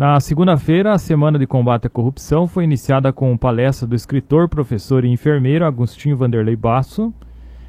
Na segunda-feira, a Semana de Combate à Corrupção foi iniciada com palestra do escritor, professor e enfermeiro Agostinho Vanderlei Basso,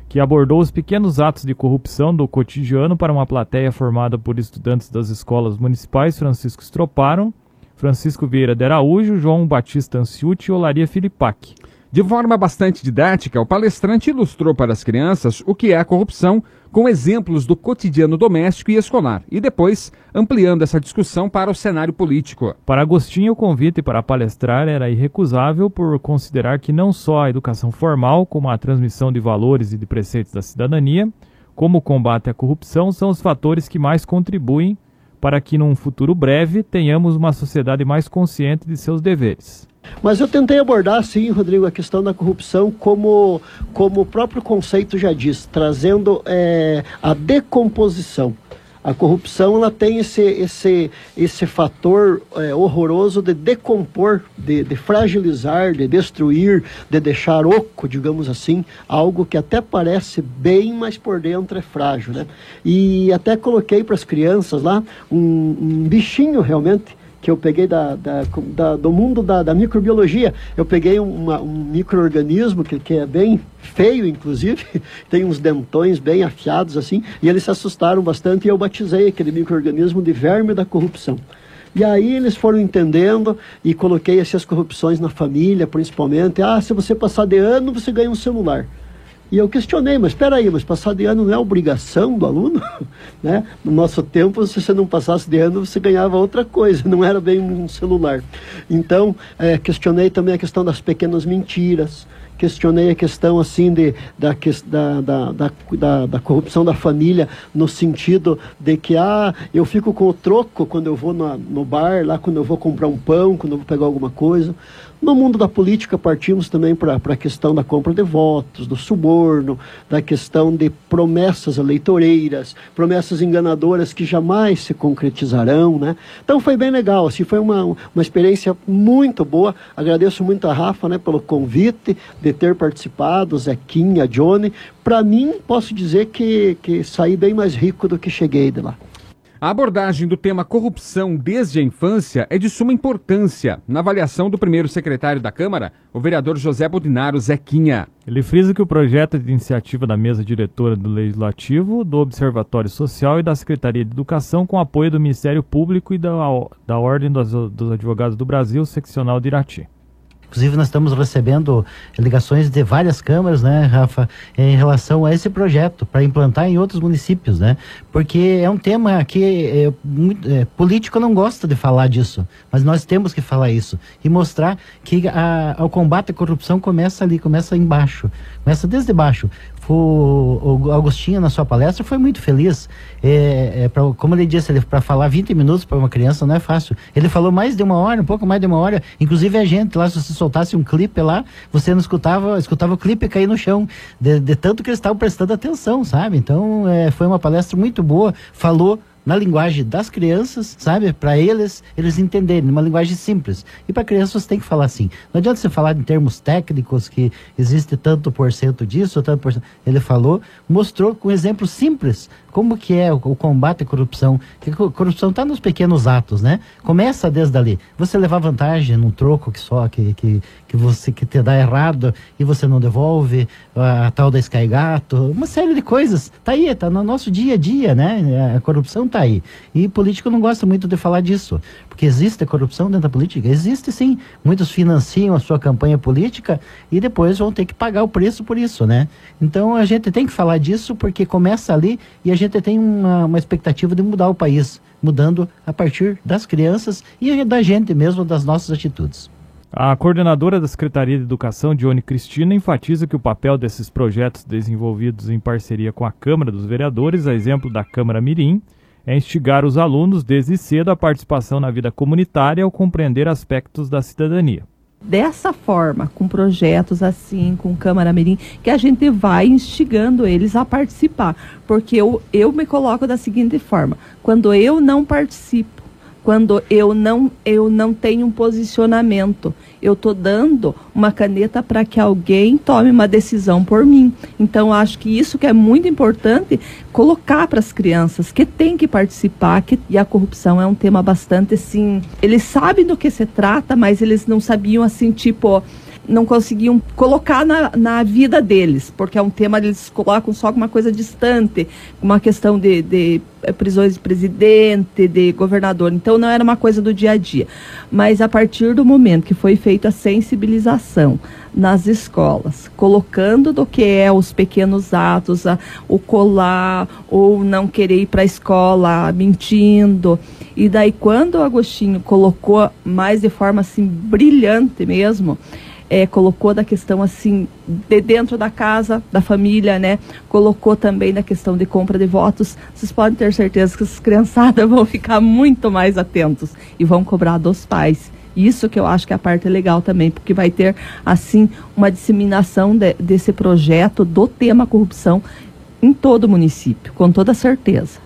que abordou os pequenos atos de corrupção do cotidiano para uma plateia formada por estudantes das escolas municipais Francisco Stroparo, Francisco Vieira de Araújo, João Batista Anciuti e Olaria Filipac. De forma bastante didática, o palestrante ilustrou para as crianças o que é a corrupção, com exemplos do cotidiano doméstico e escolar, e depois ampliando essa discussão para o cenário político. Para Agostinho, o convite para palestrar era irrecusável por considerar que não só a educação formal, como a transmissão de valores e de preceitos da cidadania, como o combate à corrupção, são os fatores que mais contribuem para que, num futuro breve, tenhamos uma sociedade mais consciente de seus deveres. Mas eu tentei abordar, sim, Rodrigo, a questão da corrupção como, como o próprio conceito já diz, trazendo é, a decomposição. A corrupção ela tem esse, esse, esse fator é, horroroso de decompor, de, de, fragilizar, de destruir, de deixar oco, digamos assim, algo que até parece bem, mas por dentro é frágil. Né? E até coloquei para as crianças lá um, um bichinho realmente que eu peguei da, da, da do mundo da, da, microbiologia. Eu peguei uma, um microorganismo que, que é bem feio, inclusive, tem uns dentões bem afiados assim, e eles se assustaram bastante e eu batizei aquele microorganismo de verme da corrupção. E aí eles foram entendendo e coloquei essas corrupções na família, principalmente. Ah, se você passar de ano, você ganha um celular. E eu questionei, mas espera aí, mas passar de ano não é obrigação do aluno? né? No nosso tempo, se você não passasse de ano, você ganhava outra coisa, não era bem um celular. Então, é, questionei também a questão das pequenas mentiras, questionei a questão assim de, da, da, da, da, corrupção da família, no sentido de que ah, eu fico com o troco quando eu vou no bar, lá quando eu vou comprar um pão, quando eu vou pegar alguma coisa. No mundo da política, partimos também para a questão da compra de votos, do suborno, da questão de promessas eleitoreiras, promessas enganadoras que jamais se concretizarão. Né? Então foi bem legal, assim, foi uma, uma experiência muito boa. Agradeço muito a Rafa né, pelo convite de ter participado, Zequinha, Johnny. Para mim, posso dizer que, que saí bem mais rico do que cheguei de lá. A abordagem do tema corrupção desde a infância é de suma importância na avaliação do primeiro secretário da Câmara, o vereador José Bodinaro Zequinha. Ele frisa que o projeto é de iniciativa da mesa diretora do Legislativo, do Observatório Social e da Secretaria de Educação, com apoio do Ministério Público e da, da Ordem dos, dos Advogados do Brasil, seccional de Irati. Inclusive, nós estamos recebendo ligações de várias câmaras, né, Rafa, em relação a esse projeto, para implantar em outros municípios, né? Porque é um tema que é, é, político não gosta de falar disso, mas nós temos que falar isso e mostrar que a, o combate à corrupção começa ali, começa embaixo, começa desde baixo o, o Agostinho, na sua palestra, foi muito feliz. É, é pra, como ele disse, para falar 20 minutos para uma criança não é fácil. Ele falou mais de uma hora, um pouco mais de uma hora. Inclusive a gente lá, se você soltasse um clipe lá, você não escutava, escutava o clipe cair no chão, de, de tanto que eles estavam prestando atenção, sabe? Então é, foi uma palestra muito boa. Falou na linguagem das crianças, sabe? Para eles, eles entenderem, uma linguagem simples. E para crianças tem que falar assim. Não adianta você falar em termos técnicos que existe tanto por cento disso, tanto por cento. Ele falou, mostrou com exemplos simples como que é o, o combate à corrupção. Que a corrupção está nos pequenos atos, né? Começa desde ali. Você levar vantagem num troco que só que, que, que você que te dá errado e você não devolve, a, a tal da Sky Gato, uma série de coisas. Tá aí, tá no nosso dia a dia, né? A corrupção tá aí. E político não gosta muito de falar disso, porque existe corrupção dentro da política, existe sim. Muitos financiam a sua campanha política e depois vão ter que pagar o preço por isso, né? Então a gente tem que falar disso porque começa ali e a gente tem uma, uma expectativa de mudar o país, mudando a partir das crianças e da gente mesmo, das nossas atitudes. A coordenadora da Secretaria de Educação, Dione Cristina, enfatiza que o papel desses projetos desenvolvidos em parceria com a Câmara dos Vereadores, a exemplo da Câmara Mirim, é instigar os alunos desde cedo a participação na vida comunitária ao compreender aspectos da cidadania. Dessa forma, com projetos assim, com Câmara Mirim, que a gente vai instigando eles a participar. Porque eu, eu me coloco da seguinte forma: quando eu não participo, quando eu não, eu não tenho um posicionamento. Eu estou dando uma caneta para que alguém tome uma decisão por mim. Então, acho que isso que é muito importante colocar para as crianças que tem que participar, que, e a corrupção é um tema bastante assim. Eles sabem do que se trata, mas eles não sabiam assim, tipo não conseguiam colocar na, na vida deles, porque é um tema eles colocam só uma coisa distante, uma questão de, de eh, prisões de presidente, de governador. Então não era uma coisa do dia a dia. Mas a partir do momento que foi feita a sensibilização nas escolas, colocando do que é os pequenos atos, a, o colar ou não querer ir para a escola mentindo. E daí quando o Agostinho colocou mais de forma assim brilhante mesmo, é, colocou da questão assim de dentro da casa, da família, né? Colocou também na questão de compra de votos. Vocês podem ter certeza que as criançadas vão ficar muito mais atentos e vão cobrar dos pais. Isso que eu acho que é a parte legal também, porque vai ter assim uma disseminação de, desse projeto do tema corrupção em todo o município, com toda certeza.